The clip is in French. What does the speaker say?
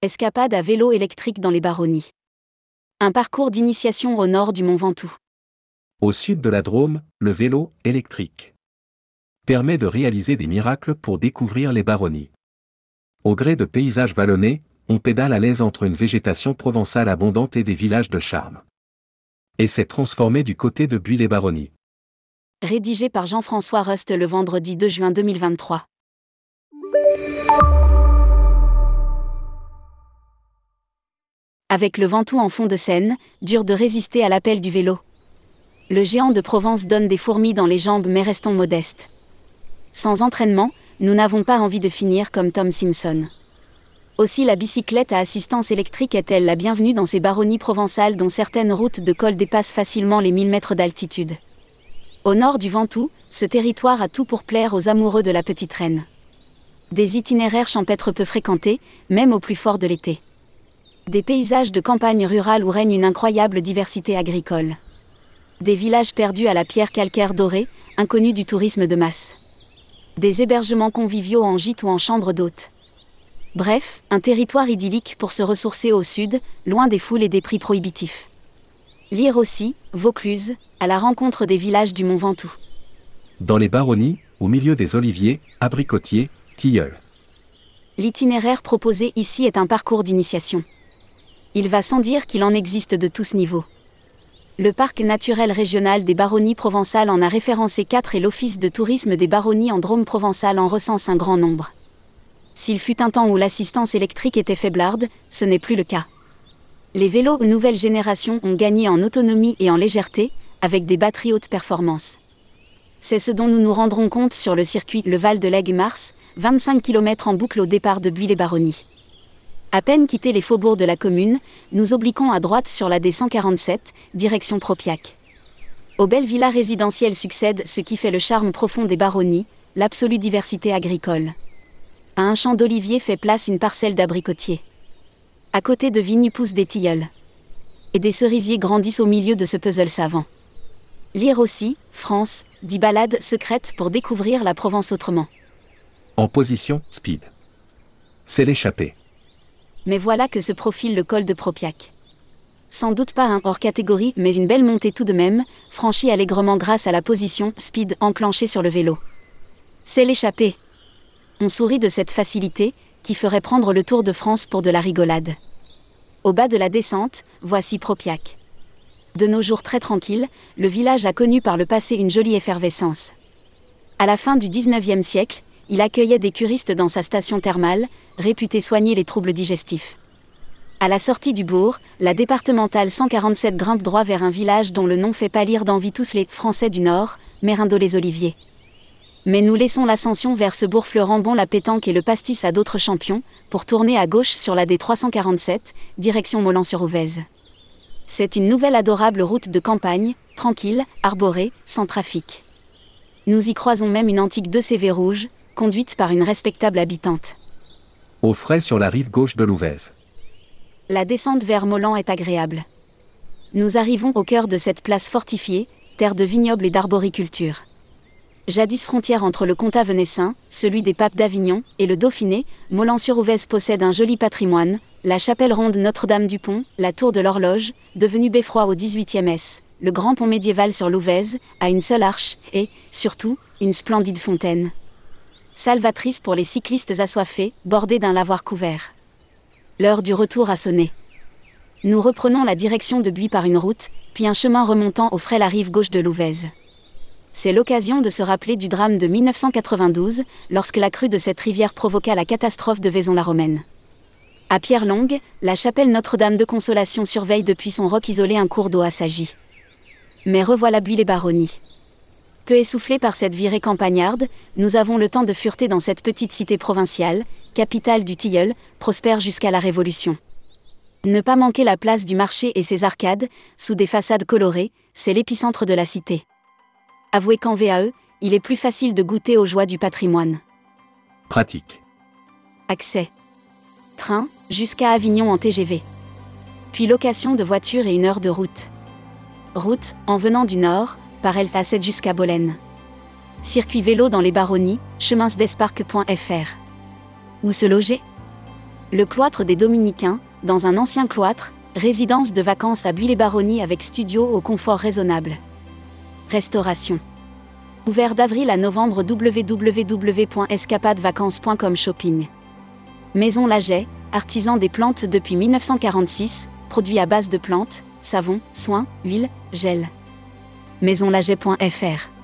Escapade à vélo électrique dans les baronnies. Un parcours d'initiation au nord du Mont Ventoux. Au sud de la Drôme, le vélo électrique permet de réaliser des miracles pour découvrir les baronnies. Au gré de paysages vallonnés, on pédale à l'aise entre une végétation provençale abondante et des villages de charme. Et s'est transformé du côté de Buis-les-Baronnies. Rédigé par Jean-François Rust le vendredi 2 juin 2023. Avec le Ventoux en fond de scène, dur de résister à l'appel du vélo. Le géant de Provence donne des fourmis dans les jambes mais restons modestes. Sans entraînement, nous n'avons pas envie de finir comme Tom Simpson. Aussi la bicyclette à assistance électrique est-elle la bienvenue dans ces baronnies provençales dont certaines routes de col dépassent facilement les 1000 mètres d'altitude. Au nord du Ventoux, ce territoire a tout pour plaire aux amoureux de la petite reine. Des itinéraires champêtres peu fréquentés, même au plus fort de l'été des paysages de campagne rurale où règne une incroyable diversité agricole. Des villages perdus à la pierre calcaire dorée, inconnus du tourisme de masse. Des hébergements conviviaux en gîte ou en chambre d'hôtes. Bref, un territoire idyllique pour se ressourcer au sud, loin des foules et des prix prohibitifs. Lire aussi, Vaucluse, à la rencontre des villages du Mont Ventoux. Dans les baronnies, au milieu des oliviers, abricotiers, tilleuls. L'itinéraire proposé ici est un parcours d'initiation il va sans dire qu'il en existe de tous niveaux. Le parc naturel régional des baronnies provençales en a référencé 4 et l'office de tourisme des baronnies en Drôme provençal en recense un grand nombre. S'il fut un temps où l'assistance électrique était faiblarde, ce n'est plus le cas. Les vélos nouvelle génération ont gagné en autonomie et en légèreté, avec des batteries haute performance. C'est ce dont nous nous rendrons compte sur le circuit Le Val de l'Aigle Mars, 25 km en boucle au départ de Buis-les-Baronnies. À peine quitté les faubourgs de la commune, nous obliquons à droite sur la D147, direction Propiac. Aux belles villas résidentielles succède ce qui fait le charme profond des baronnies, l'absolue diversité agricole. À un champ d'oliviers fait place une parcelle d'abricotiers. À côté de vignes poussent des tilleuls. Et des cerisiers grandissent au milieu de ce puzzle savant. Lire aussi, France, dix balades secrètes pour découvrir la Provence autrement. En position, speed. C'est l'échappée mais voilà que se profile le col de Propiac. Sans doute pas un hors catégorie, mais une belle montée tout de même, franchie allègrement grâce à la position speed enclenchée sur le vélo. C'est l'échappée. On sourit de cette facilité, qui ferait prendre le Tour de France pour de la rigolade. Au bas de la descente, voici Propiac. De nos jours très tranquilles, le village a connu par le passé une jolie effervescence. À la fin du XIXe siècle, il accueillait des curistes dans sa station thermale, réputée soigner les troubles digestifs. À la sortie du bourg, la départementale 147 grimpe droit vers un village dont le nom fait pâlir d'envie tous les Français du Nord, Mérindo-les-Oliviers. Mais nous laissons l'ascension vers ce bourg fleurant la pétanque et le pastis à d'autres champions, pour tourner à gauche sur la D347, direction Molan-sur-Ouvèze. C'est une nouvelle adorable route de campagne, tranquille, arborée, sans trafic. Nous y croisons même une antique 2CV rouge, conduite par une respectable habitante. Au frais sur la rive gauche de l'Ouvèze. La descente vers Molan est agréable. Nous arrivons au cœur de cette place fortifiée, terre de vignobles et d'arboriculture. Jadis frontière entre le comtat venessin, celui des papes d'Avignon, et le Dauphiné, Molan-sur-Ouvèze possède un joli patrimoine, la chapelle ronde Notre-Dame-du-Pont, la tour de l'horloge, devenue beffroi au XVIIIe S, le grand pont médiéval sur l'Ouvèze, à une seule arche, et, surtout, une splendide fontaine salvatrice pour les cyclistes assoiffés, bordés d'un lavoir couvert. L'heure du retour a sonné. Nous reprenons la direction de Buis par une route, puis un chemin remontant au frais la rive gauche de l'Ouvèze. C'est l'occasion de se rappeler du drame de 1992, lorsque la crue de cette rivière provoqua la catastrophe de Vaison-la-Romaine. À Pierre-Longue, la chapelle Notre-Dame de Consolation surveille depuis son roc isolé un cours d'eau assagi. Mais revoilà Buis les baronnies. Peu essoufflés par cette virée campagnarde, nous avons le temps de fureter dans cette petite cité provinciale, capitale du Tilleul, prospère jusqu'à la Révolution. Ne pas manquer la place du marché et ses arcades, sous des façades colorées, c'est l'épicentre de la cité. Avouez qu'en VAE, il est plus facile de goûter aux joies du patrimoine. Pratique. Accès. Train, jusqu'à Avignon en TGV. Puis location de voiture et une heure de route. Route, en venant du nord, par Elta7 jusqu'à Bolène. Circuit vélo dans les baronnies, cheminsdesparques.fr. Où se loger? Le cloître des Dominicains, dans un ancien cloître, résidence de vacances à Buis-les-Baronnies avec studio au confort raisonnable. Restauration. Ouvert d'avril à novembre www.escapadevacances.com Shopping. Maison Laget, artisan des plantes depuis 1946, produit à base de plantes, savon, soins, huile, gel. Maisonlaget.fr